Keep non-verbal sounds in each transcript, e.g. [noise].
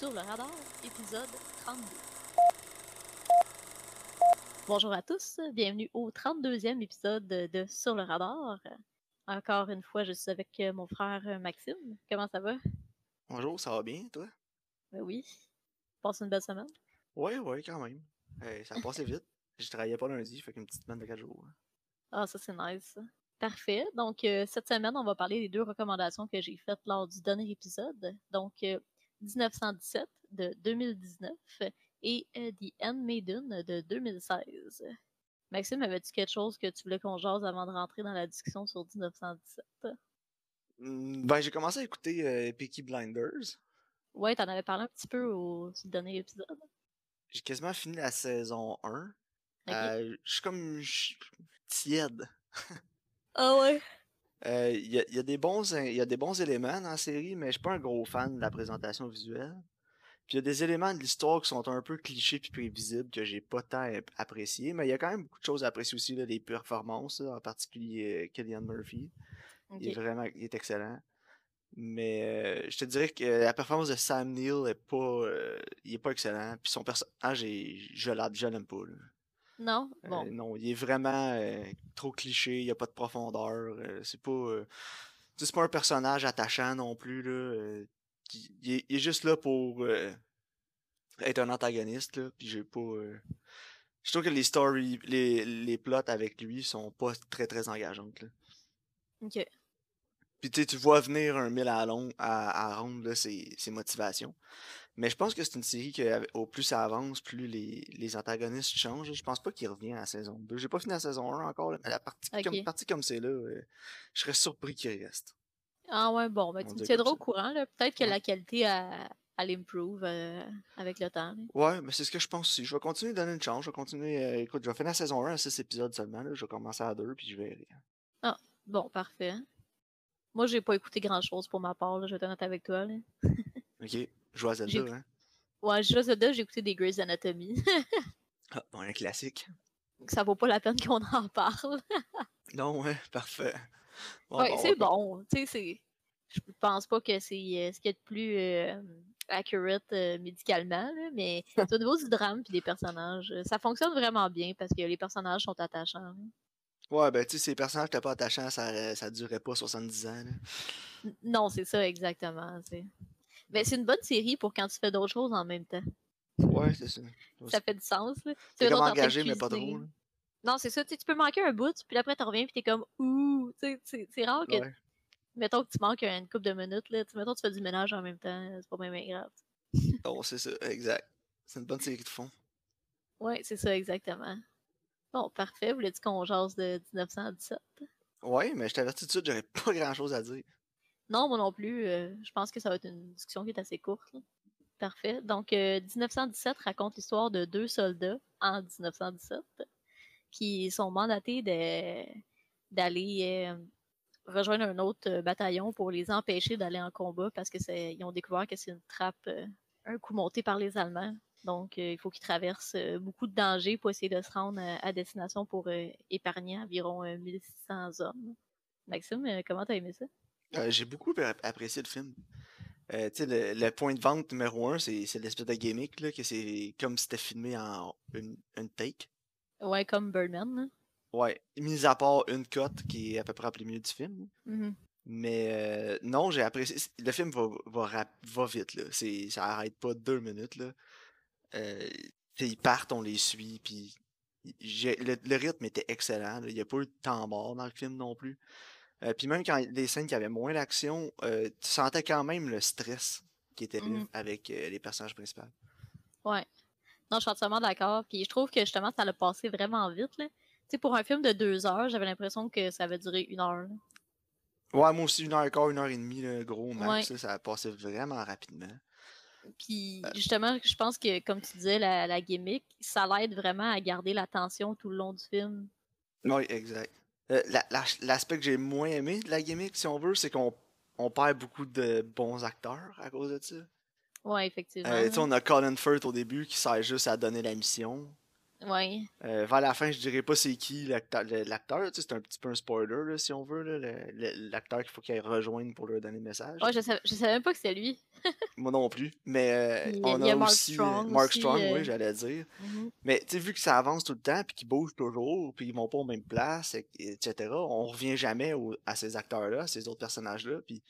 Sur le radar, épisode 32. Bonjour à tous, bienvenue au 32e épisode de Sur le radar. Encore une fois, je suis avec mon frère Maxime. Comment ça va? Bonjour, ça va bien, toi? Ben oui. Passe une belle semaine? Oui, oui, quand même. ça a passé vite. Je travaillais pas lundi, fait qu'une petite semaine de 4 jours. Ah, ça c'est nice. Parfait. Donc, euh, cette semaine, on va parler des deux recommandations que j'ai faites lors du dernier épisode. Donc, 1917 euh, de 2019 et euh, The Handmaiden de 2016. Maxime, avais-tu quelque chose que tu voulais qu'on jase avant de rentrer dans la discussion sur 1917? Mmh, ben, j'ai commencé à écouter Peaky Blinders. Ouais, t'en avais parlé un petit peu au, dernier épisode. J'ai quasiment fini la saison 1. je suis comme tiède. Ah ouais? Euh, il y, a, des bons, y a des bons éléments dans la série, mais je suis pas un gros fan de la présentation visuelle. Puis il y a des éléments de l'histoire qui sont un peu clichés puis prévisibles que j'ai pas tant apprécié, mais il y a quand même beaucoup de choses à apprécier aussi, là, les performances, en particulier euh, Killian Murphy. Il est vraiment il est excellent. Mais euh, je te dirais que la performance de Sam Neill est pas, il est pas excellent. Puis son personnage, je l'aime pas. Non? Bon. Euh, non, il est vraiment euh, trop cliché, il n'y a pas de profondeur. Euh, c'est pas. c'est pas un personnage attachant non plus. Là, il, est, juste là pour être un antagoniste. Là, puis j'ai pas. je trouve que les stories, les, les plots avec lui sont pas très très engageantes. Là. Ok. Puis tu vois venir un mille à, long, à, à ronde ses, ses motivations. Mais je pense que c'est une série que au plus ça avance, plus les, les antagonistes changent. Je pense pas qu'il revient à la saison 2. J'ai pas fini la saison 1 encore, mais la partie, comme, partie comme c'est là, euh, je serais surpris qu'il reste. Ah ouais, bon, ben, tu me tiendras au courant. Peut-être que la qualité a, l'improve euh, avec le temps. Ouais, mais c'est ce que je pense aussi. Je vais continuer de donner une chance. Je vais continuer. Euh, écoute, je vais finir la saison 1 à 6 épisodes seulement. Je vais commencer à 2 puis je vais. Ah, bon, parfait. Moi, j'ai pas écouté grand chose pour ma part. Je vais être avec toi. ok. Joue à Zelda, hein? Ouais, je joue à Zelda, j'ai écouté des Grey's Anatomy. [laughs] ah, bon, un classique. Ça vaut pas la peine qu'on en parle. [laughs] non, ouais, parfait. ouais, c'est bon. Tu sais. Je pense pas que c'est euh, ce qui est de plus euh, accurate euh, médicalement, là, mais [laughs] au niveau du drame et des personnages, ça fonctionne vraiment bien parce que les personnages sont attachants. Ouais, ben tu sais, ces personnages n'étaient pas attachants, ça, ça durait pas 70 ans. Non, c'est ça, exactement. Mais c'est une bonne série pour quand tu fais d'autres choses en même temps. Ouais, c'est ça. Ça fait du sens. C'est comme engagé, mais pas trop. Non, c'est ça. Tu peux manquer un bout, puis après, tu reviens, puis t'es comme ouh. C'est rare que. Mettons que tu manques une couple de minutes. Là. Mettons que tu fais du ménage en même temps. C'est pas même grave. bon, [laughs] c'est ça, exact. C'est une bonne série de fond. Ouais, c'est ça, exactement. Bon, parfait. Voulais-tu qu'on jase de 1917? Ouais, mais je t'avertis tout de suite, j'aurais [laughs] pas grand chose à dire. Non, moi non plus. Euh, je pense que ça va être une discussion qui est assez courte. Parfait. Donc, 1917 euh, raconte l'histoire de deux soldats en 1917 qui sont mandatés d'aller euh, rejoindre un autre bataillon pour les empêcher d'aller en combat parce qu'ils ont découvert que c'est une trappe, un coup monté par les Allemands. Donc, il faut qu'ils traversent beaucoup de dangers pour essayer de se rendre à, destination pour épargner environ 1600 hommes. Maxime, comment t'as aimé ça? Euh, j'ai beaucoup apprécié le film. Euh, le, le, point de vente numéro un, c'est l'espèce de gimmick, là, que c'est comme si c'était filmé en une, une, take. Ouais, comme Birdman. Ouais, mis à part une cote qui est à peu près le milieu du film. Mm-hmm. Mais euh, non, j'ai apprécié. Le film va, va, va vite, là. Ça arrête pas deux minutes, là. ils partent, on les suit, puis le, le, rythme était excellent. Il n'y a pas eu de temps mort dans le film non plus. Euh, puis même quand les scènes qui avaient moins d'action, euh, tu sentais quand même le stress qui était là mmh avec euh, les personnages principaux. Ouais. Non, je suis entièrement d'accord. Puis je trouve que justement, ça l'a passé vraiment vite. Tu sais, pour un film de deux heures, j'avais l'impression que ça avait duré une heure. Ouais, moi aussi, une heure et quart, une heure et demie, le gros max. ça a passé vraiment rapidement. Puis justement, je pense que, comme tu disais, la, la gimmick, ça l'aide vraiment à garder l'attention tout le long du film. Oui, exact. Euh, l'aspect que j'ai moins aimé de la gimmick, si on veut, c'est qu'on on perd beaucoup de bons acteurs à cause de ça. Ouais, effectivement. Euh, on a Colin Firth au début qui sert juste à donner la mission. Ouais. Euh, vers la fin, je dirais pas c'est qui l'acteur. C'est un petit peu un spoiler, là, si on veut. L'acteur qu'il faut qu'il rejoigne pour leur donner le message. Ouais, je savais, je savais même pas que c'était lui. [laughs] Moi non plus. Mais euh, a- on a a, Mark aussi Strong euh, Mark aussi, Strong, euh. oui, j'allais dire. Mhm. Mais tu sais, vu que ça avance tout le temps, puis qu'ils bougent toujours, puis ils vont pas aux mêmes places, et- etc., on revient jamais au- à ces acteurs-là, à ces autres personnages-là. Puis,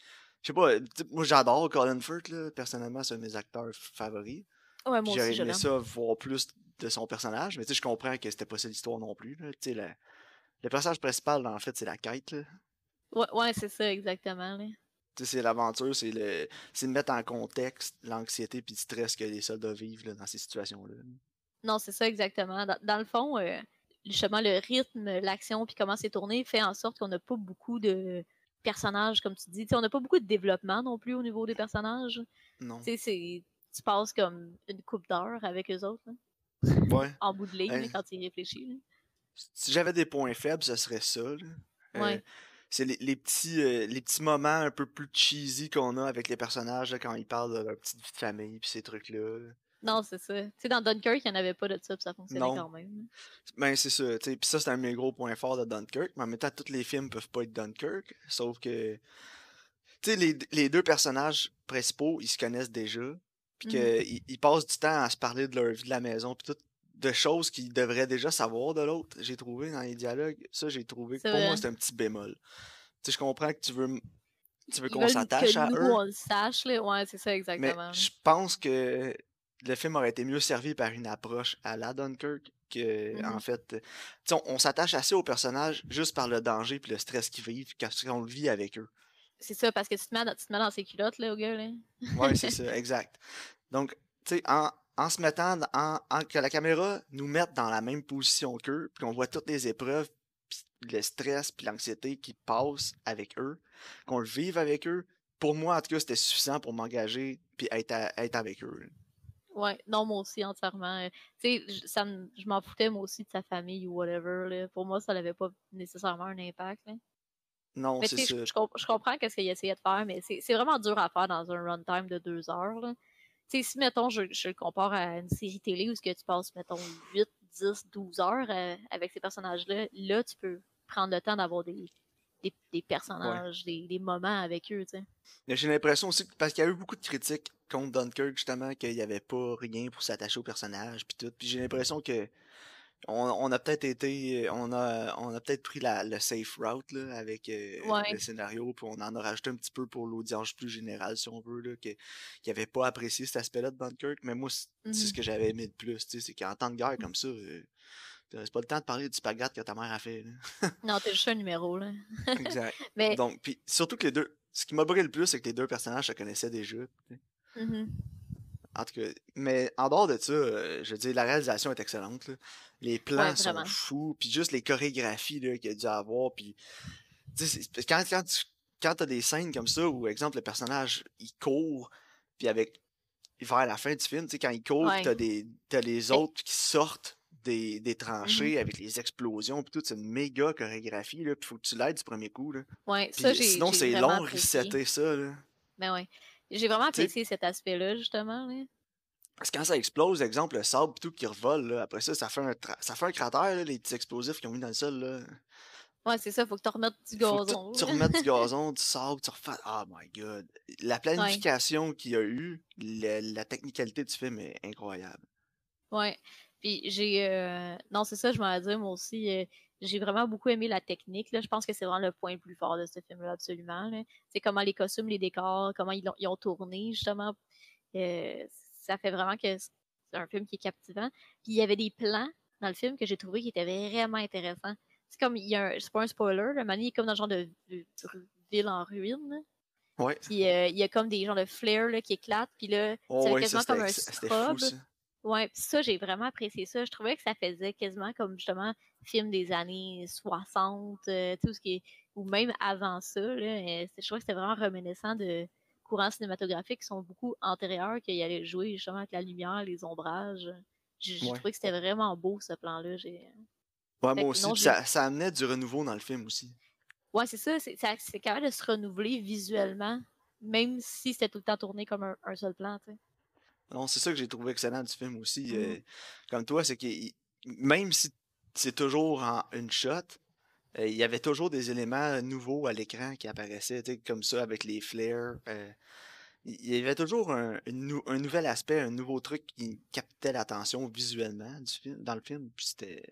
je sais pas, moi j'adore Colin Firth, là, personnellement, c'est un de mes acteurs favoris. Ouais, moi aussi, J'aurais aimé ça voir plus de son personnage, mais tu sais, je comprends que c'était pas ça l'histoire non plus. Là. Tu sais, la- Le personnage principal, en fait, c'est la quête. Là. Ouais, ouais c'est ça, exactement. là. Tu sais, c'est l'aventure, c'est le... c'est de mettre en contexte l'anxiété puis le stress que les soldats vivent là, dans ces situations-là. Non, c'est ça, exactement. Dans, dans le fond, euh, justement, le rythme, l'action, puis comment c'est tourné fait en sorte qu'on n'a pas beaucoup de personnages, comme tu dis. Tu sais, on n'a pas beaucoup de développement non plus au niveau des personnages. Non. Tu sais, c'est- tu passes comme une coupe d'heure avec eux autres, Ouais. en bout de ligne, Ouais. là, quand tu y réfléchis. là. Si j'avais des points faibles, ce serait ça. là. Euh, c'est les, les petits, euh, les petits moments un peu plus cheesy qu'on a avec les personnages là, quand ils parlent de leur petite vie de famille puis ces trucs-là. là. Non, c'est ça. Tu sais, dans Dunkirk, il n'y en avait pas de ça, puis ça fonctionnait Non. quand même. Ben, c'est ça. Puis ça, c'est un de mes gros points forts de Dunkirk. Mais en même temps, tous les films peuvent pas être Dunkirk. Sauf que. Tu sais, les, les deux personnages principaux, ils se connaissent déjà. Puis Mhm. qu'ils ils passent du temps à se parler de leur vie de la maison. Puis tout. De choses qu'ils devraient déjà savoir de l'autre. J'ai trouvé dans les dialogues. Ça, j'ai trouvé que pour moi, c'est un petit bémol. Tu sais, je comprends que tu veux. Tu veux qu'on s'attache à nous, eux. on le sache, là. Ouais, c'est ça, exactement. je pense que le film aurait été mieux servi par une approche à la Dunkirk que, Mhm. en fait, on, on s'attache assez aux personnages juste par le danger puis le stress qu'ils vivent quand on le vit avec eux. C'est ça, parce que tu te, mets dans, tu te mets dans ses culottes, là, au gars, là. Ouais, c'est [laughs] ça, exact. Donc, tu sais, en, en se mettant, en, en- que la caméra nous mette dans la même position qu'eux, puis qu'on voit toutes les épreuves, puis le stress, puis l'anxiété qui passent avec eux, qu'on le vive avec eux, pour moi, en tout cas, c'était suffisant pour m'engager puis être, à- être avec eux. là. Ouais, non, moi aussi, entièrement. Euh, Tu sais, je- ça me- je m'en foutais, moi aussi, de sa famille ou whatever, là. Pour moi, ça n'avait pas nécessairement un impact, là. Non, c'est ça. je, je comp- je comprends qu'est-ce qu'il essayait de faire, mais c'est vraiment dur à faire dans un runtime de deux heures, là. Si, mettons, je, je le compare à une série télé où ce que tu passes, mettons, 8, 10, 12 heures euh, avec ces personnages-là, là, tu peux prendre le temps d'avoir des, des, des personnages, des, des moments avec eux, tu j'ai l'impression aussi, parce qu'il y a eu beaucoup de critiques contre Dunkirk, justement, qu'il n'y avait pas rien pour s'attacher au personnage, puis tout. Puis j'ai l'impression que on, on a peut-être été, on a, on a peut-être pris la, le safe route là, avec euh, Ouais. le scénario, puis on en a rajouté un petit peu pour l'audience plus générale, si on veut, là, que, qui avait pas apprécié cet aspect-là de Dunkirk. Mais moi, c'est ce Mhm. que j'avais aimé de plus, tu sais, c'est qu'en temps de guerre comme ça, euh, c'est pas le temps de parler du spaghette que ta mère a fait. là. [laughs] Non, t'es juste un numéro, là. exact. [laughs] Mais, Donc, puis surtout que les deux, ce qui m'a brûlé le plus, c'est que les deux personnages se connaissaient déjà. sais. En tout cas, mais en dehors de ça, euh, je veux dire, la réalisation est excellente. là. Les plans Ouais, sont fous, puis juste les chorégraphies qu'il y a dû avoir, puis quand, quand tu quand t'as des scènes comme ça où, exemple, le personnage, il court, puis avec vers la fin du film, tu sais, quand il court, Ouais. t'as des les autres qui sortent des, des tranchées Mhm. avec les explosions, puis tout, c'est une méga chorégraphie, là, puis faut que tu l'aides du premier coup, là. Ouais, ça, j'ai sinon, c'est long, resetter ça, là. Mais ouais. J'ai vraiment apprécié cet aspect-là, justement. Là. Parce que quand ça explose, exemple, le sable tout qui revole, là, après ça, ça fait un, ça fait un cratère, là, les petits explosifs qu'ils ont mis dans le sol. Là. Ouais, c'est ça, faut que tu remettes du Faut que gazon. tu, remettes du [laughs] gazon, du sable, tu refais. Oh my god. La planification qu'il y a eu, la, la technicalité du film est incroyable. Ouais. Puis j'ai. euh, Non, c'est ça, je m'en dire, moi aussi. euh, J'ai vraiment beaucoup aimé la technique. Là. Je pense que c'est vraiment le point le plus fort de ce film-là, absolument. là. C'est comment les costumes, les décors, comment ils, l'ont- ils ont tourné, justement. Euh, ça fait vraiment que c'est un film qui est captivant. Puis il y avait des plans dans le film que j'ai trouvé qui étaient vraiment intéressants. C'est comme, il y a un, c'est pas un spoiler, le Manny est comme dans le genre de, de- de ville en ruine. là. Ouais. Puis euh, il y a comme des genres de flares là, qui éclatent. Puis là, Oh, c'est ouais, quasiment ça, comme un fou, strobe. ça. Ouais, pis ça, j'ai vraiment apprécié ça. Je trouvais que ça faisait quasiment comme justement film des années 60, euh, tout ce qui est, ou même avant ça. Là, euh, je trouvais que c'était vraiment reminiscent de courants cinématographiques qui sont beaucoup antérieurs, qui allaient jouer justement avec la lumière, les ombrages. J'ai Ouais. trouvé que c'était vraiment beau ce plan-là. J'ai- Ouais, moi aussi. non, ça, ça amenait du renouveau dans le film aussi. Ouais, c'est ça, c'est ça- c'est capable de se renouveler visuellement, même si c'était tout le temps tourné comme un, un seul plan, tu sais. Non, c'est ça que j'ai trouvé excellent du film aussi. Mhm. euh, comme toi, c'est qu'il même si c'est toujours en une shot, euh, il y avait toujours des éléments nouveaux à l'écran qui apparaissaient, comme ça, avec les flares. Euh, il y avait toujours un, nouvel aspect, un nouveau truc qui captait l'attention visuellement du film, dans le film. c'était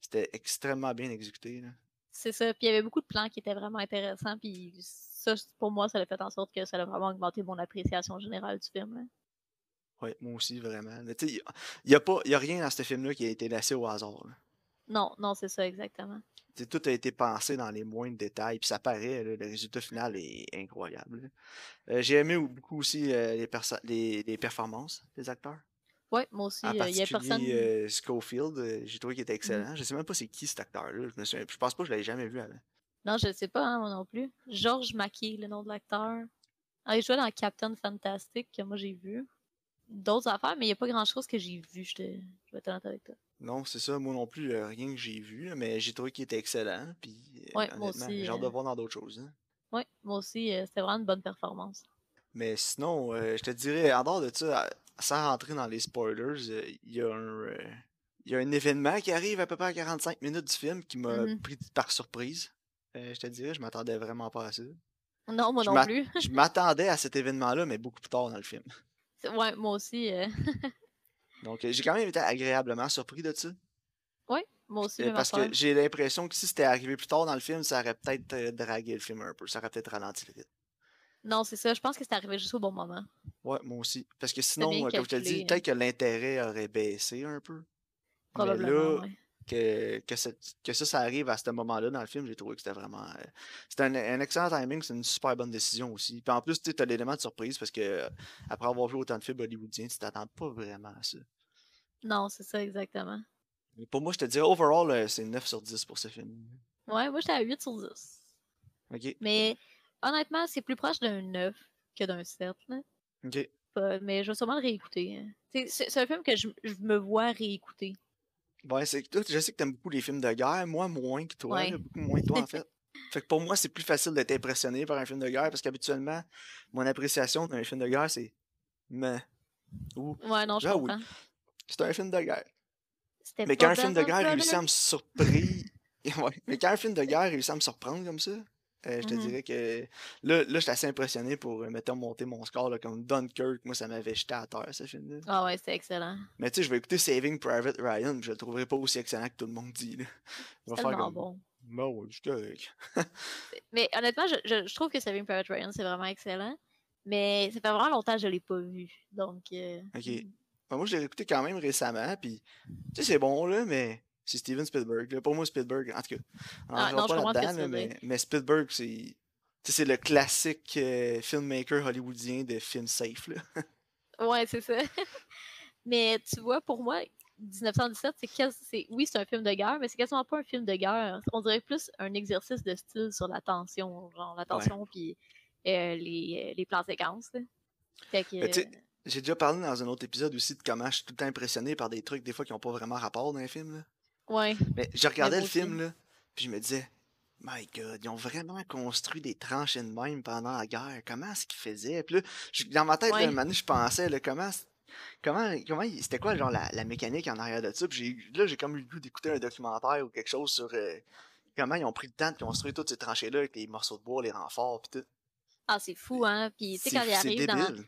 c'était extrêmement bien exécuté. C'est ça. Puis il y avait beaucoup de plans qui étaient vraiment intéressants. Puis ça, pour moi, ça a fait en sorte que ça a vraiment augmenté mon appréciation générale du film. Oui, moi aussi, vraiment. Il n'y a, a, a rien dans ce film-là qui a été laissé au hasard. Non, non, c'est ça, exactement. tout a été pensé dans les moindres détails, puis ça paraît, le résultat final est incroyable. Euh, j'ai aimé beaucoup aussi euh, les, les, performances des acteurs. Oui, moi aussi. Euh, il y a personne. Schofield, j'ai trouvé qu'il était mmh. excellent. Je Je sais même pas c'est qui cet acteur-là. Je, je pense pas que je l'avais jamais vu avant. Non, je ne sais pas, hein, moi non plus. George Mackey, le nom de l'acteur. Ah, il jouait dans Captain Fantastic, que moi j'ai vu d'autres affaires, mais il n'y a pas grand chose que j'ai vu, je, te... vais être honnête avec toi. Non, c'est ça, moi non plus, euh, rien que j'ai vu, mais j'ai trouvé qu'il était excellent. Puis, euh, ouais, aussi. J'ai hâte de euh, voir dans d'autres choses. Hein. Oui, moi aussi, c'était vraiment une bonne performance. Mais sinon, je te dirais, en dehors de ça, sans rentrer dans les spoilers, il y a un. il y a un événement qui arrive à peu près à 45 minutes du film qui m'a mm-hmm. pris par surprise. je te dirais, je m'attendais vraiment pas à ça. Non, moi non plus. je m'attendais à cet événement-là, mais beaucoup plus tard dans le film. Ouais, moi aussi. Euh. [laughs] Donc, j'ai quand même été agréablement surpris de ça. Oui, moi aussi. parce que j'ai l'impression que si c'était arrivé plus tard dans le film, ça aurait peut-être euh, dragué le film un peu. Ça aurait peut-être ralenti le rythme. Non, c'est ça. Je pense que c'est arrivé juste au bon moment. Ouais, moi aussi. Parce que sinon, comme je te dis, peut-être que l'intérêt aurait baissé un peu. Probablement. Mais là, que, que, que, ça, ça arrive à ce moment-là dans le film, j'ai trouvé que c'était vraiment. Euh, c'était un, excellent timing, c'est une super bonne décision aussi. Puis en plus, tu as l'élément de surprise parce que après avoir vu autant de films hollywoodiens, tu t'attends pas vraiment à ça. Non, c'est ça, exactement. Mais pour moi, je te dirais, overall, euh, c'est 9 sur 10 pour ce film. Ouais, moi, j'étais à 8 sur 10. OK. Mais honnêtement, c'est plus proche d'un 9 que d'un 7. Là. OK. mais je vais sûrement le réécouter. Hein. C'est un film que je, je me vois réécouter. Ouais, c'est toi, je sais que t'aimes beaucoup les films de guerre, moi moins que toi, beaucoup moins que toi en fait. [laughs] Fait que pour moi, c'est plus facile d'être impressionné par un film de guerre parce qu'habituellement, mon appréciation d'un film de guerre, c'est mais ou ouais, non, je comprends. C'est un film de guerre. Mais quand un film de guerre réussit à me surprendre, [laughs] ouais. mais quand un film de guerre réussit à me surprendre comme ça, euh, je te mmh dirais que là, là j'étais assez impressionné pour, euh, mettons, monter mon score. Là, comme Dunkirk, moi, ça m'avait jeté à terre, ce film-là. Ah ouais, c'était excellent. Mais tu sais, je vais écouter Saving Private Ryan, je le trouverai pas aussi excellent que tout le monde dit. [laughs] Bon. Bon, ouais, je correct. [laughs] mais honnêtement, je, je, trouve que Saving Private Ryan, c'est vraiment excellent. Mais ça fait vraiment longtemps que je l'ai pas vu. Donc. Euh, ok. Ben, moi, je l'ai écouté quand même récemment, puis tu sais, c'est bon, là, mais c'est Steven Spielberg. Pour moi, Spielberg, en tout cas, on ah, non, pas là-dedans, mais, mais, Spielberg, c'est. C'est le classique euh, filmmaker hollywoodien de film safe. Là. [laughs] ouais, c'est ça. [laughs] mais tu vois, pour moi, 1917, c'est oui, c'est un film de guerre, mais c'est quasiment pas un film de guerre. On dirait plus un exercice de style sur la tension, genre la tension puis euh, les, les plans séquences. J'ai déjà parlé dans un autre épisode aussi de comment je suis tout le temps impressionné par des trucs des fois qui n'ont pas vraiment rapport dans un film. Là. Ouais. Mais je regardais le film, là, puis je me disais, My God, ils ont vraiment construit des tranchées de même pendant la guerre. Comment est-ce qu'ils faisaient? Puis là, dans ma tête, ouais. je pensais, là, comment, comment, comment c'était quoi, genre, la, la, mécanique en arrière de ça? Puis là, j'ai comme eu le goût d'écouter un documentaire ou quelque chose sur euh, comment ils ont pris le temps de construire toutes ces tranchées-là avec les morceaux de bois, les renforts, puis tout. Ah, c'est fou, hein? Puis, tu sais, quand ils arrivent dans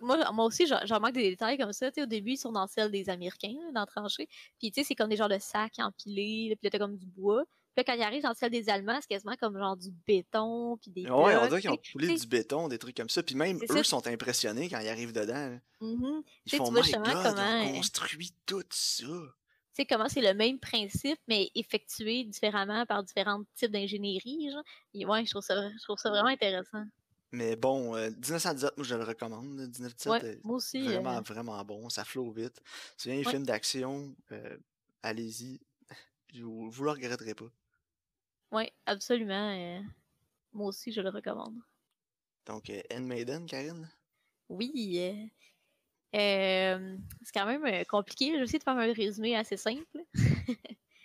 moi, moi aussi, j'en manque des détails comme ça. au début, ils sont dans celle des Américains, dans la tranchée. Puis, tu sais, c'est comme des genres de sacs empilés, puis là, comme du bois. Puis quand ils arrivent dans celle des Allemands, c'est quasiment comme genre du béton, puis des Ouais, on dirait qu'ils ont coulé du béton, des trucs comme ça. Puis même eux sont impressionnés quand ils arrivent dedans. Mm-hmm. Ils font, tu comment... ils ont construit tout ça. Tu sais, comment c'est le même principe, mais effectué différemment par différents types d'ingénierie, genre. ouais, je trouve ça, je trouve ça vraiment intéressant. Mais bon, 1917, euh, moi je le recommande. 1917 ouais, moi aussi, vraiment, euh. vraiment bon. Ça flot vite. C'est un film d'action. Euh, allez-y. Vous, vous le regretterez pas. Oui, absolument. moi aussi, je le recommande. Donc, End Maiden, Karine? Oui. c'est quand même compliqué. Je vais essayer de faire un résumé assez simple.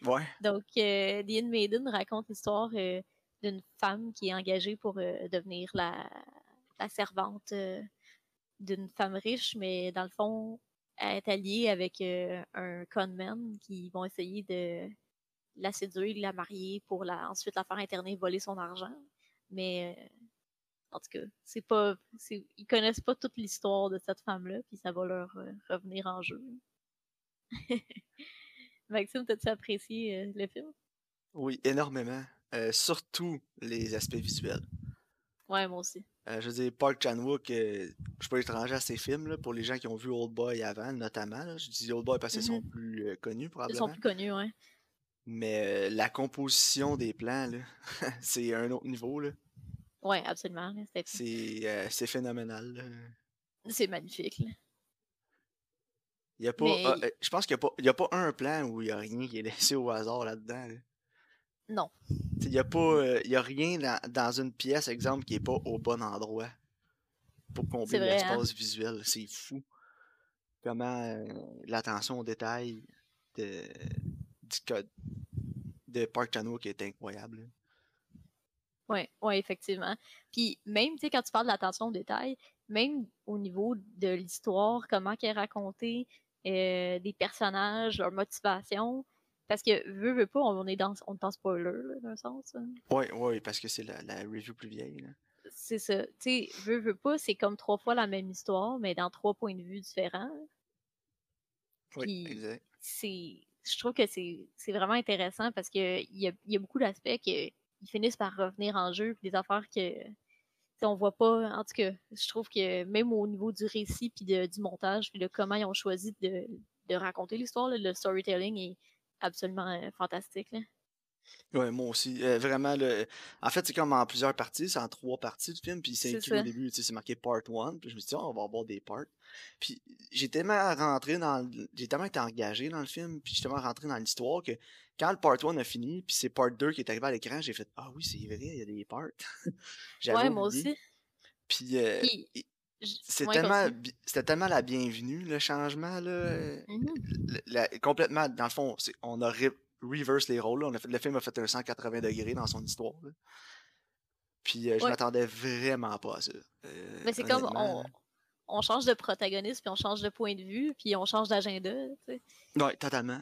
ouais. [laughs] Donc, The End Maiden raconte l'histoire d'une femme qui est engagée pour euh, devenir la, servante euh, d'une femme riche, mais dans le fond, être alliée avec euh, un conman qui vont essayer de la séduire, la marier pour la, ensuite la faire interner, voler son argent. Mais en tout cas, c'est pas, ils connaissent pas toute l'histoire de cette femme-là, puis ça va leur revenir en jeu. [laughs] Maxime, t'as-tu apprécié le film? Oui, énormément. Surtout les aspects visuels. Ouais, moi aussi. Euh, je veux dire, Park Chan-wook, euh, je suis pas étranger à ces films, là, pour les gens qui ont vu Old Boy avant, notamment. Je dis Old Boy parce qu'ils sont Mhm. plus euh, connus, Ils probablement. sont plus connus, ouais. Mais euh, la composition des plans, [laughs] c'est un autre niveau. Là. Ouais, absolument. C'est, euh, phénoménal. C'est magnifique. là. Il y a pas, Mais- euh, je pense qu'il n'y a, a pas un plan où il n'y a rien qui est [laughs] laissé au hasard là-dedans. là. Non. Il n'y a, pas, euh, y a rien dans, dans une pièce, exemple, qui n'est pas au bon endroit pour combler hein? l'espace visuel. C'est fou. Comment euh, l'attention au détail de, du code de Park Chan-wook est incroyable. là. Ouais, ouais, effectivement. Puis même, tu sais, quand tu parles de l'attention au détail, même au niveau de l'histoire, comment qu'elle est racontée, euh, des personnages, leur motivation, parce que veut, veut pas, on est dans, on est en spoiler, là, d'un sens. hein. Ouais, ouais, parce que c'est la, la review plus vieille. là. C'est ça. Tu sais, veut, veut pas, c'est comme trois fois la même histoire, mais dans trois points de vue différents. Oui, exact. c'est je trouve que c'est c'est vraiment intéressant parce que il y a, y a beaucoup d'aspects qui finissent par revenir en jeu puis des affaires que on voit pas en tout cas je trouve que même au niveau du récit puis de- du montage puis de comment ils ont choisi de, de raconter l'histoire le storytelling est absolument euh, fantastique là. Ouais, moi aussi. Euh, vraiment, le... en fait, c'est comme en plusieurs parties, c'est en trois parties du film, puis c'est écrit au début, c'est marqué part 1, puis je me suis dit, Ah, on va avoir des parts. Puis j'ai tellement rentré dans le- j'ai tellement été engagé dans le film, puis j'ai tellement rentré dans l'histoire que quand le part 1 a fini, puis c'est part 2 qui est arrivé à l'écran, j'ai fait, ah oui, c'est vrai, il y a des parts. [laughs] Ouais moi oublié. aussi Puis euh, Puis, c'est ouais, tellement, c'était tellement la bienvenue, le changement, là. euh, la- complètement, dans le fond, on a re- reverse les rôles. là. On a fait, le film a fait un 180 degrés dans son histoire. là. Puis euh, je Ouais. m'attendais vraiment pas à ça. euh, mais c'est comme on, on change de protagoniste puis on change de point de vue puis on change d'agenda tu sais. là. Ouais, totalement.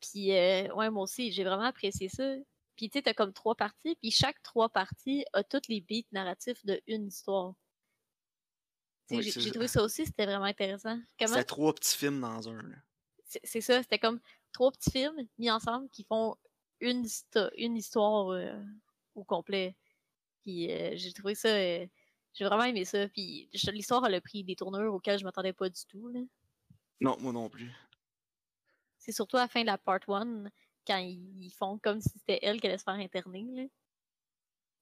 Puis, euh, ouais, moi aussi, j'ai vraiment apprécié ça. Puis, tu sais, t'as comme trois parties, puis chaque trois parties a toutes les beats narratifs de une histoire. Oui, j'ai trouvé ça aussi, c'était vraiment intéressant. Comment? C'était trois petits films dans un. C'est ça, c'était comme trois petits films mis ensemble qui font une, histo- une histoire euh, au complet. Puis, euh, j'ai trouvé ça... euh, j'ai vraiment aimé ça. Puis, l'histoire, elle a pris des tournures auxquelles je m'attendais pas du tout, là. Non, moi non plus. C'est surtout à la fin de la part 1, quand ils font comme si c'était elle qui allait se faire interner, là.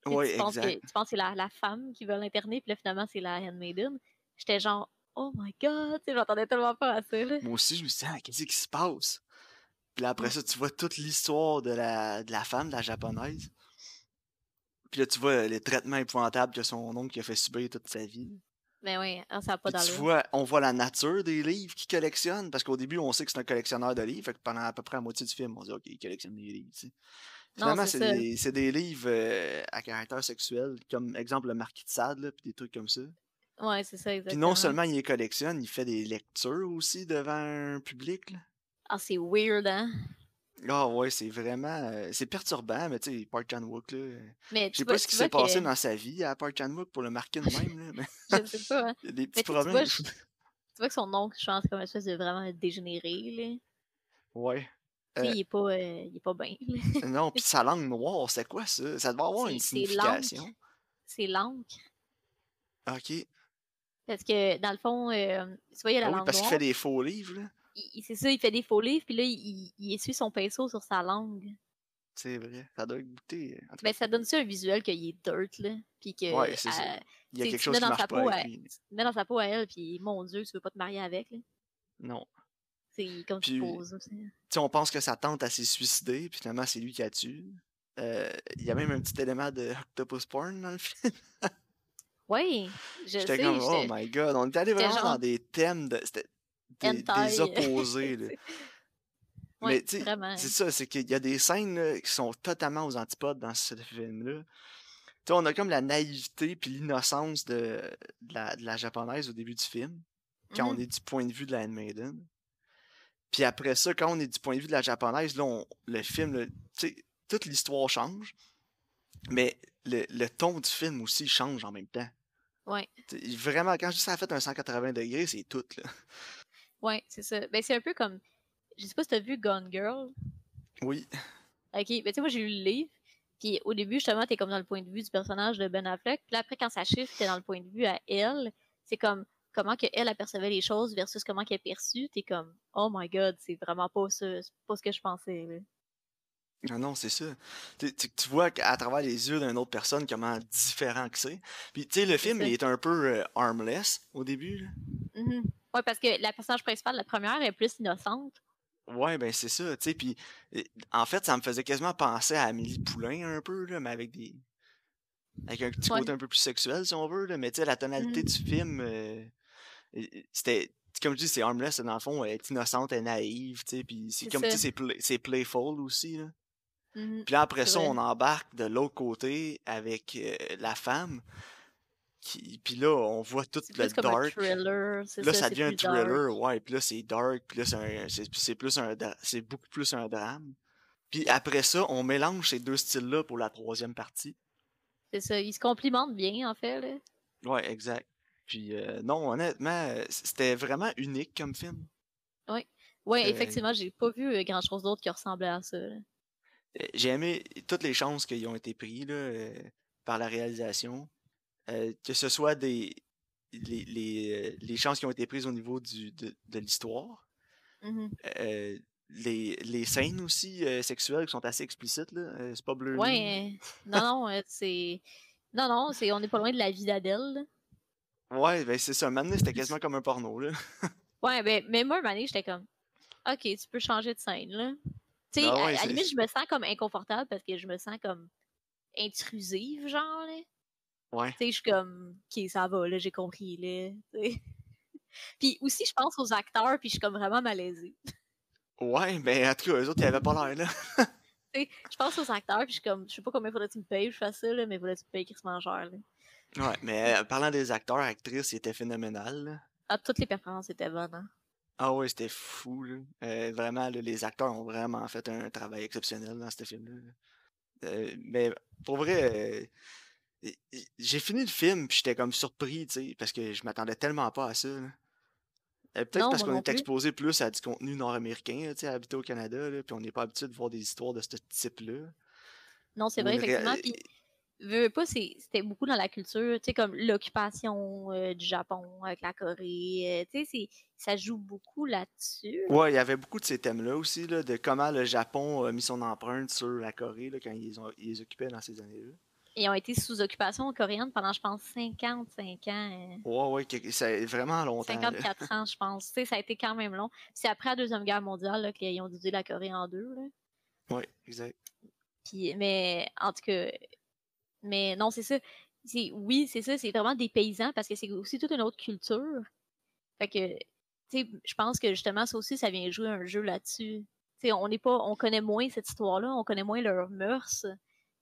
Tu sais, Ouais, tu, penses que, tu penses que c'est la, la femme qui veut l'interner, puis là, finalement, c'est la handmaiden. J'étais genre, oh my god, tu sais, j'entendais tellement pas à ça, là. Moi aussi, je me suis dit, ah, qu'est-ce qui se passe? Puis là, après ça, tu vois toute l'histoire de la, de la femme, de la japonaise. Puis là, tu vois les traitements épouvantables que son oncle a fait subir toute sa vie. Mais oui, hein, ça n'a pas Puis tu vois, on voit la nature des livres qu'il collectionne, parce qu'au début, on sait que c'est un collectionneur de livres, fait que pendant à peu près la moitié du film, on dit, OK, il collectionne des livres, tu sais. Non, Finalement, c'est des, des livres euh, à caractère sexuel, comme exemple le Marquis de Sade, là, puis des trucs comme ça. Ouais, c'est ça, Puis exactement. non seulement il les collectionne, il fait des lectures aussi devant un public, là. Ah, c'est weird, hein? Ah ouais, c'est vraiment... euh, c'est perturbant, mais tu sais, Park Chan-wook, là... euh, Mais Je tu sais pas ce qui s'est passé que- dans sa vie à Park Chan-wook pour le marquer de même, là, mais [laughs] Je sais pas, hein. [laughs] il y a des petits tu vois, problèmes. je- [laughs] Tu vois que son oncle, je pense, comme une espèce de vraiment dégénéré, là. Ouais. Euh, il est pas, euh, il est pas bien. Non, puis sa langue noire, c'est quoi ça? Ça devait avoir une signification. C'est l'encre. Ok. Parce que, dans le fond, euh, tu vois, il y a la Ah oui, langue parce qu'il fait des faux livres, là. c'est ça, il fait des faux livres, puis là, il, il essuie son pinceau sur sa langue. C'est vrai. Ça doit goûter. Cas, Ben, ça donne ça un visuel qu'il est dirt, là. Puis que. Ouais, c'est ça. euh, il y a quelque chose mets qui dans marche sa pas peau, avec lui. tu mets dans sa peau à elle, puis mon Dieu, tu veux pas te marier avec, là. Non. C'est comme Puis- tu poses. aussi. Tu sais, on pense que sa tante, elle s'est suicidée, puis finalement, c'est lui qui a tué. Euh, Il y a même un petit élément de octopus porn dans le film. [laughs] Ouais, je sais. J'étais comme, oh my god, on est allé vraiment genre- dans des thèmes, de, c'était des, [laughs] opposés. là. [laughs] Ouais, Mais tu sais, c'est ça, c'est qu'il y a des scènes là, qui sont totalement aux antipodes dans ce film-là. Tu sais, on a comme la naïveté puis l'innocence de, de la, de la japonaise au début du film. quand on Mhm. est du point de vue de la handmaiden. Puis après ça, quand on est du point de vue de la japonaise, là, on- le film, tu sais, toute l'histoire change, mais le, le ton du film aussi change en même temps. Ouais. Vraiment, quand je dis ça a fait un 180 degrés, c'est tout, là. Ouais, c'est ça. Ben, c'est un peu comme. Je sais pas si t'as vu Gone Girl? Oui. Ok, ben tu sais, moi j'ai lu le livre. Puis au début, justement, t'es comme dans le point de vue du personnage de Ben Affleck. Puis là, après, quand ça chiffre, t'es dans le point de vue à elle. C'est comme comment que elle apercevait les choses versus comment qu'elle est perçue. T'es comme, oh my god, c'est vraiment pas ça, c'est pas ce que je pensais. Ah non, c'est ça. Tu, tu- tu vois à travers les yeux d'une autre personne comment différent que c'est. Puis, tu sais, le film, il est un peu euh, armless au début, là. Mhm. Ouais, parce que la personnage principale, la première, est plus innocente. Ouais, ben c'est ça, tu sais, puis en fait, ça me faisait quasiment penser à Amélie Poulain un peu, là, mais avec des... avec un petit Ouais. côté un peu plus sexuel, si on veut, là, mais tu sais, la tonalité Mhm. du film, euh, c'était... Comme je dis, c'est harmless, dans le fond, elle est innocente, elle est naïve, tu sais, puis c'est comme, tu sais, c'est playful aussi, là. Mhm. Puis là, après ça, on embarque de l'autre côté avec euh, la femme, qui... puis là, on voit tout le plus comme un dark. thriller. Là, ça, devient un dark. thriller, ouais, puis là, c'est dark, puis là, c'est plus un, c'est beaucoup plus un drame. Puis après ça, on mélange ces deux styles-là pour la troisième partie. C'est ça. Ils se complimentent bien, en fait. Là. Ouais, exact. Puis euh, non, honnêtement, euh, c'était vraiment unique comme film. Ouais, Euh, effectivement, j'ai pas vu grand chose d'autre qui ressemblait à ça. là. Euh, J'ai aimé toutes les chances qui ont été prises là, euh, par la réalisation. Euh, que ce soit des les, les, les chances qui ont été prises au niveau du, de, de l'histoire. Mhm. Euh, les, les scènes aussi sexuelles qui sont assez explicites, là. c'est pas bleu. Ouais, [laughs] non, non, c'est. Non, non, c'est on n'est pas loin de la vie d'Adèle. Ouais, ben c'est ça. Maintenant, c'était quasiment comme un porno, là. [laughs] Ouais, ben, mais moi, donné, j'étais comme, OK, tu peux changer de scène, là. Tu sais, Ah à- ouais, à, c'est- la limite, je me sens comme inconfortable parce que je me sens comme intrusive, genre, là. Ouais. Tu sais, je suis comme, OK, ça va, là, j'ai compris, là. [laughs] Puis aussi, je pense aux acteurs, puis je suis comme vraiment malaisée. Ouais, ben en tout cas, eux autres, ils avaient pas l'air, là. [laughs] Tu sais, je pense aux acteurs, puis je suis comme, je sais pas combien faudrait que tu me payes, je fasse ça, là, mais faudrait que tu me payes Chris Mangeur, là. Ouais, mais euh, parlant des acteurs, actrices, ils étaient phénoménales, là. Ah, toutes les performances étaient bonnes, hein. Ah ouais, c'était fou, là. Euh, vraiment, là, les acteurs ont vraiment fait un travail exceptionnel dans ce film-là. là. Euh, mais pour vrai, euh, j'ai fini le film, puis j'étais comme surpris, tu sais, parce que je m'attendais tellement pas à ça, Peut-être parce qu'on est exposé plus à du contenu nord-américain, tu sais, habité au Canada, là, puis on n'est pas habitué de voir des histoires de ce type-là. Non, c'est vrai, effectivement. Puis, veux, pas, c'est- c'était beaucoup dans la culture, tu sais, comme l'occupation euh, du Japon avec la Corée. euh, tu sais, c'est- ça joue beaucoup là-dessus. Ouais, il y avait beaucoup de ces thèmes-là aussi, là, de comment le Japon a mis son empreinte sur la Corée là, quand ils, ont, ils les occupaient dans ces années-là. Ils ont été sous occupation coréenne pendant, je pense, 55 ans. euh, Ouais, ouais, a vraiment longtemps. là. 54 ans, je pense. Tu sais, ça a été quand même long. C'est après la Deuxième Guerre mondiale qu'ils ont divisé la Corée en deux. Là. Ouais, exact. Puis, mais en tout cas, mais non, c'est ça. C'est, oui, c'est ça, c'est vraiment des paysans parce que c'est aussi toute une autre culture. Fait que, tu sais, je pense que justement, ça aussi, ça vient jouer un jeu là-dessus. Tu sais, on n'est pas, on connaît moins cette histoire-là, on connaît moins leurs mœurs.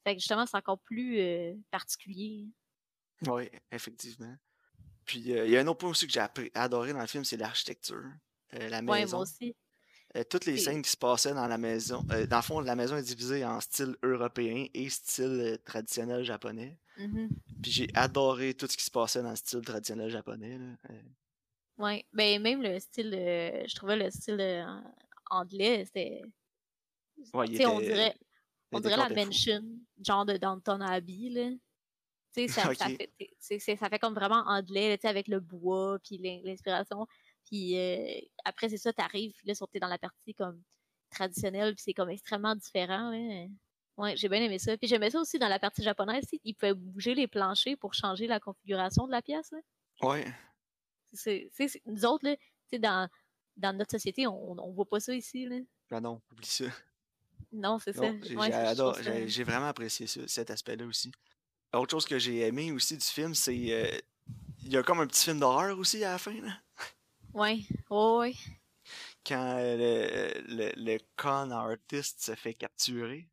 Fait que justement, c'est encore plus euh, particulier. Oui, effectivement. Puis euh, il y a un autre point aussi que j'ai appris- adoré dans le film, c'est l'architecture. Euh, la Ouais, moi maison. aussi. Euh, toutes les scènes qui se passaient dans la maison. euh, dans le fond, la maison est divisée en style européen et style euh, traditionnel japonais. Mhm. Puis j'ai adoré tout ce qui se passait dans le style traditionnel japonais. Là. Ouais, ben même le style, je trouvais le style anglais, c'était, ouais, sais, on était- dirait, on dirait la était fou. mansion, genre de Downton Abbey, là. Ça, [laughs] ça, fait, ça fait comme vraiment anglais, là, avec le bois, puis l'in- l'inspiration. Puis euh, après, c'est ça, t'arrives, puis là, t'es dans la partie comme traditionnelle, puis c'est comme extrêmement différent, là. Ouais, j'ai bien aimé ça. Puis j'aimais ça aussi dans la partie japonaise, ils pouvaient bouger les planchers pour changer la configuration de la pièce, là. Ouais. C'est, nous autres, là, dans, dans notre société, on, on voit pas ça ici, là. Ben non, oublie ça. Non, c'est ça. Ouais, j'ai vraiment apprécié ça- cet aspect-là aussi. Autre chose que j'ai aimé aussi du film, c'est. euh, Il y a comme un petit film d'horreur aussi à la fin, là. Ouais, ouais, ouais. Quand euh, le, le, le con artist se fait capturer.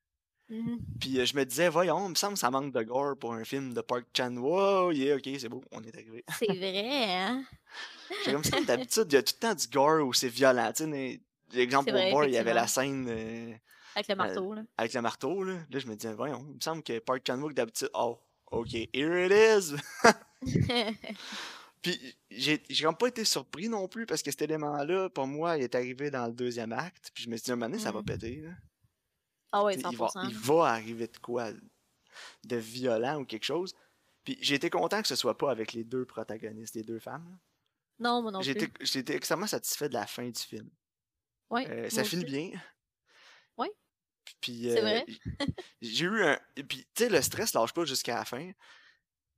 Mhm. Puis euh, je me disais, voyons, il me semble que ça manque de gore pour un film de Park Chan-wook. Yeah, ok, c'est beau, on est arrivé. C'est vrai, hein? [laughs] J'ai comme ça, d'habitude, il y a tout le temps du gore où c'est violent. Tu sais, mais- l'exemple C'est au gore, il y avait la scène euh, Avec le marteau, là. avec le marteau. Là. là, je me disais, voyons, il me semble que Park Chan-wook, d'habitude, oh, ok, here it is. [laughs] Puis j'ai j'ai comme pas été surpris non plus parce que cet élément-là, pour moi, il est arrivé dans le deuxième acte. Puis je me suis dit, un moment donné, ça va Mhm. péter. Là. ah ouais, Tu sais, 100%. il, va, il va arriver de quoi de violent ou quelque chose. Puis j'ai été content que ce soit pas avec les deux protagonistes, les deux femmes. là. Non, moi non J'ai plus. été, j'ai été extrêmement satisfait de la fin du film. Ouais, Euh, ça finit bien. Ouais. Puis C'est euh, vrai. j'ai eu un. Puis tu sais, le stress lâche pas jusqu'à la fin.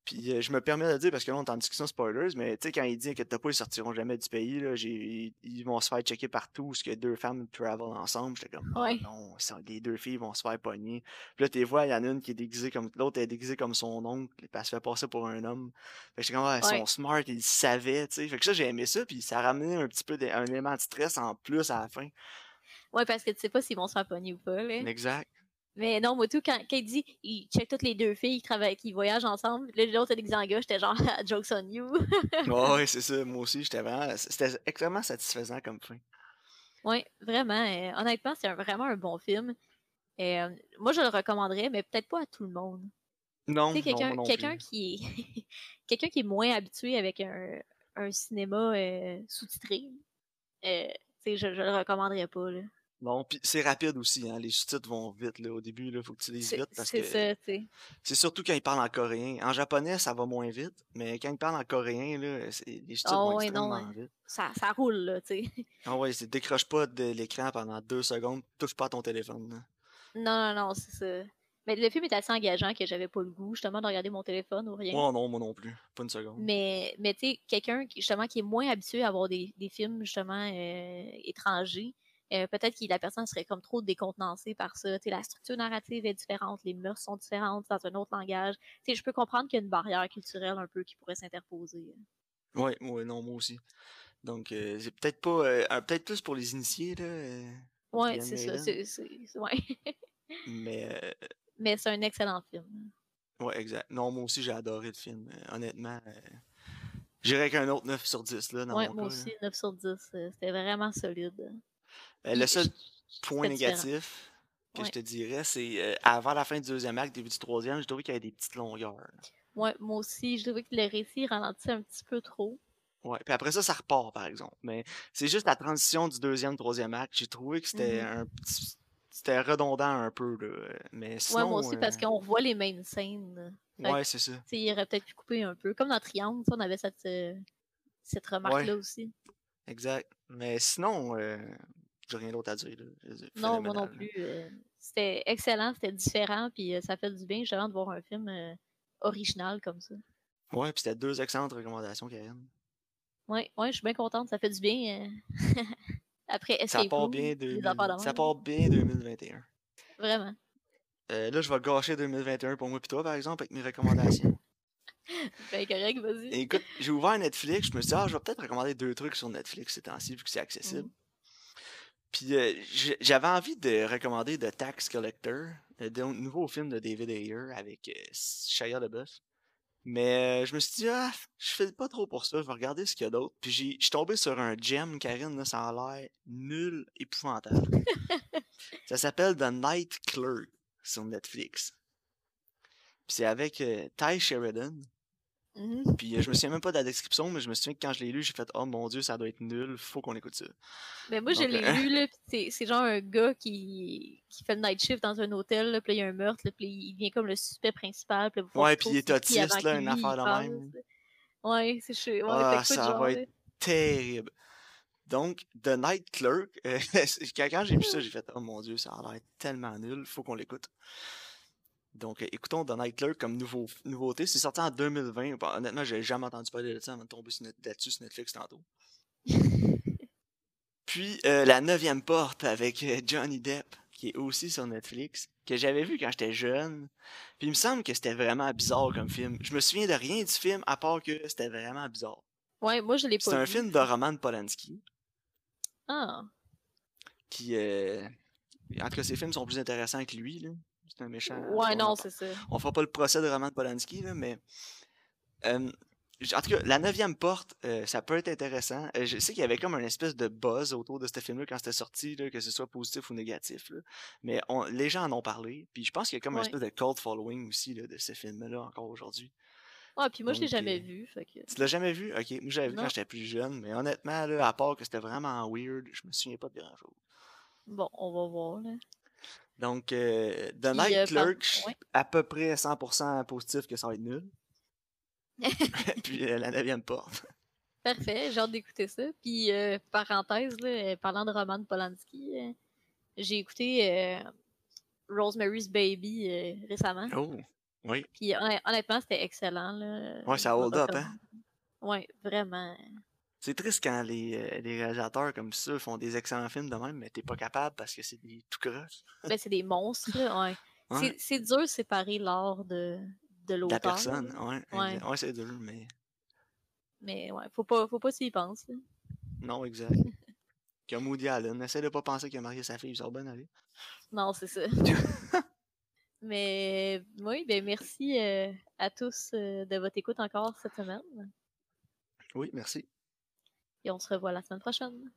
Puis euh, je me permets de le dire parce que là, on est en discussion spoilers, mais tu sais, quand il dit que t'as pas, ils sortiront jamais du pays, là, j'ai, ils vont se faire checker partout où ce que deux femmes travel ensemble. J'étais comme, oh non, ça- les deux filles vont se faire pogner. Puis là, tu vois, il y en a une qui est déguisée comme. L'autre est déguisée comme son oncle, puis elle se fait passer pour un homme. Fait que j'étais comme, ah, ils Ouais. sont smart, ils savaient, tu sais. Fait que ça, j'ai aimé ça, puis ça a ramené un petit peu un élément de stress en plus à la fin. Ouais, parce que tu sais pas s'ils vont se faire pogner ou pas, là. Exact. Mais non, moi tout, quand, quand il dit, il check toutes les deux filles qui travaillent, qui voyagent ensemble, là, l'autre est déguisé en gars, j'étais genre, [laughs] jokes on you. [laughs] Ouais, ouais, c'est ça. Moi aussi, j'étais vraiment. C'était extrêmement satisfaisant comme fin. ouais, vraiment. euh, honnêtement, c'est vraiment un bon film. Et, euh, moi, je le recommanderais, mais peut-être pas à tout le monde. Non, Tu sais, quelqu'un quelqu'un qui est [laughs] quelqu'un qui est moins habitué avec un, un cinéma euh, sous-titré, tu sais, je, je le recommanderais pas. Là. Non, puis c'est rapide aussi, hein. Les sous-titres vont vite, là. Au début, là, faut que tu lises vite parce c'est que c'est surtout quand ils parlent en coréen. En japonais, ça va moins vite, mais quand ils parlent en coréen, là, les sous-titres Oh, vont ouais, extrêmement vite. Ça, ça roule, là, tu sais. [laughs] Ah ouais, c'est décroche pas de l'écran pendant deux secondes, touche pas à ton téléphone, là. Non, non, non, c'est ça. Mais le film est assez engageant que j'avais pas le goût, justement, de regarder mon téléphone ou rien. Moi, non, moi non plus. Pas une seconde. Mais, mais tu sais, quelqu'un justement, qui est moins habitué à voir des, des films, justement, euh, étrangers, euh, peut-être que la personne serait comme trop décontenancée par ça. La structure narrative est différente, les mœurs sont différentes dans un autre langage. Je peux comprendre qu'il y a une barrière culturelle un peu qui pourrait s'interposer. Ouais, ouais, non, moi aussi. Donc, euh, c'est peut-être pas. euh, peut-être plus pour les initiés, là. Ian c'est ça. C'est- ouais. [laughs] Mais, Mais c'est un excellent film. ouais, exact. Non, moi aussi, j'ai adoré le film. honnêtement, j'irais qu'un autre 9 sur 10, là, dans Ouais, mon moi cas, là. aussi, 9 sur 10. euh, C'était vraiment solide. Euh, le seul point négatif que Ouais. je te dirais, c'est euh, avant la fin du deuxième acte, début du troisième, j'ai trouvé qu'il y avait des petites longueurs. Ouais, moi aussi, je trouvais que le récit ralentissait un petit peu trop. Ouais, puis après ça, ça repart, par exemple. Mais c'est juste la transition du deuxième, troisième acte. J'ai trouvé que c'était Mhm. un petit. C'était redondant un peu, là. Mais sinon. ouais, moi aussi, parce euh, qu'on revoit les mêmes scènes. Fait Ouais, c'est ça. il aurait peut-être pu couper un peu. Comme dans Triangle, on avait cette, cette remarque-là aussi. Exact. Mais sinon, euh, j'ai rien d'autre à dire. Là. Non, moi non plus. euh, c'était excellent, c'était différent, puis euh, ça fait du bien justement de voir un film original comme ça. Ouais, puis c'était deux excellentes recommandations, Karine. Ouais, ouais, je suis bien contente, ça fait du bien. [laughs] Après Ça Escape part Room, bien, les 2000 affaires de ça part bien 2021. Vraiment. Euh, là, je vais gâcher 2021 pour moi et toi, par exemple, avec mes recommandations. [laughs] Ben correct, vas-y. Écoute, j'ai ouvert Netflix, je me suis dit, ah, je vais peut-être recommander deux trucs sur Netflix ces temps-ci, vu que c'est accessible. Mhm. Puis euh, j'avais envie de recommander The Tax Collector, le nouveau film de David Ayer avec euh, Shia LaBeouf. Mais euh, je me suis dit, ah, je fais pas trop pour ça, je vais regarder ce qu'il y a d'autre. Puis j'ai- je suis tombé sur un gem, Karine, là, ça a l'air nul, épouvantable. [laughs] ça s'appelle The Night Clerk sur Netflix. Puis c'est avec euh, Ty Sheridan. Mhm. Puis euh, je me souviens même pas de la description, mais je me souviens que quand je l'ai lu, j'ai fait Oh mon dieu, ça doit être nul, faut qu'on écoute ça. Mais moi, je l'ai euh, lu, [laughs] là, pis c'est- genre un gars qui, qui fait le night shift dans un hôtel, là, puis il y a un meurtre, là, puis il devient comme le suspect principal, puis Ouais, puis il est autiste, là, une affaire de même. Ouais, c'est chaud. Ouais, Ah, ça genre, va être terrible. Donc, The Night Clerk, [laughs] euh, quand quand j'ai vu ça, j'ai fait Oh mon dieu, ça a l'air tellement nul, faut qu'on l'écoute. Donc, euh, écoutons The Night Clerk comme nouveau, nouveauté. C'est sorti en 2020. Bon, honnêtement, j'ai jamais entendu parler de ça avant de tomber là-dessus sur Netflix tantôt. [laughs] Puis, euh, La Neuvième Porte avec euh, Johnny Depp, qui est aussi sur Netflix, que j'avais vu quand j'étais jeune. Puis, il me semble que c'était vraiment bizarre comme film. Je me souviens de rien du film, à part que c'était vraiment bizarre. Ouais, moi, je l'ai pas C'est un vu. film de Roman Polanski, Ah, qui... euh, En tout cas, ses films sont plus intéressants que lui, là. C'est un méchant. Ouais, on non, c'est ça. On fera pas le procès de Roman Polanski, là, mais. euh, en tout cas, la neuvième porte, euh, ça peut être intéressant. Euh, je sais qu'il y avait comme un espèce de buzz autour de ce film-là quand c'était sorti, là, que ce soit positif ou négatif. là. Mais on- les gens en ont parlé. Puis je pense qu'il y a comme un Ouais. espèce de cult following aussi là, de ce film-là encore aujourd'hui. Ouais, puis moi, je l'ai Donc, jamais euh, vu. Fait que... Tu l'as jamais vu? Ok, moi j'avais vu quand j'étais plus jeune, mais honnêtement, là, à part que c'était vraiment weird, je me souviens pas de grand chose. Bon, on va voir, là. Donc, euh, The Night euh, Clerk, je suis à peu près 100% positif que ça va être nul. [laughs] [laughs] Puis euh, la neuvième porte. Parfait, j'ai hâte d'écouter ça. Puis, euh, parenthèse, là, euh, parlant de Roman Polanski, euh, j'ai écouté Rosemary's Baby récemment. Oh, oui. Puis, honn- honnêtement, c'était excellent. Là. Ouais, ça hold up, hein? Ouais, vraiment. C'est triste quand les, euh, les réalisateurs comme ça font des excellents films de même, mais t'es pas capable parce que c'est des tout croche Ben, c'est des monstres, ouais. Ouais. C'est- dur de séparer l'art de, de de la l'auteur. personne. Ouais, Ouais. c'est dur, mais Mais ouais, faut pas, faut pas s'y penser. non, exact. [laughs] Comme Woody Allen, essaie de pas penser qu'il a marié sa fille, ça va bien aller. Non, c'est ça. [laughs] Mais oui, ben merci euh, à tous euh, de votre écoute encore cette semaine. Oui, merci. Et on se revoit la semaine prochaine.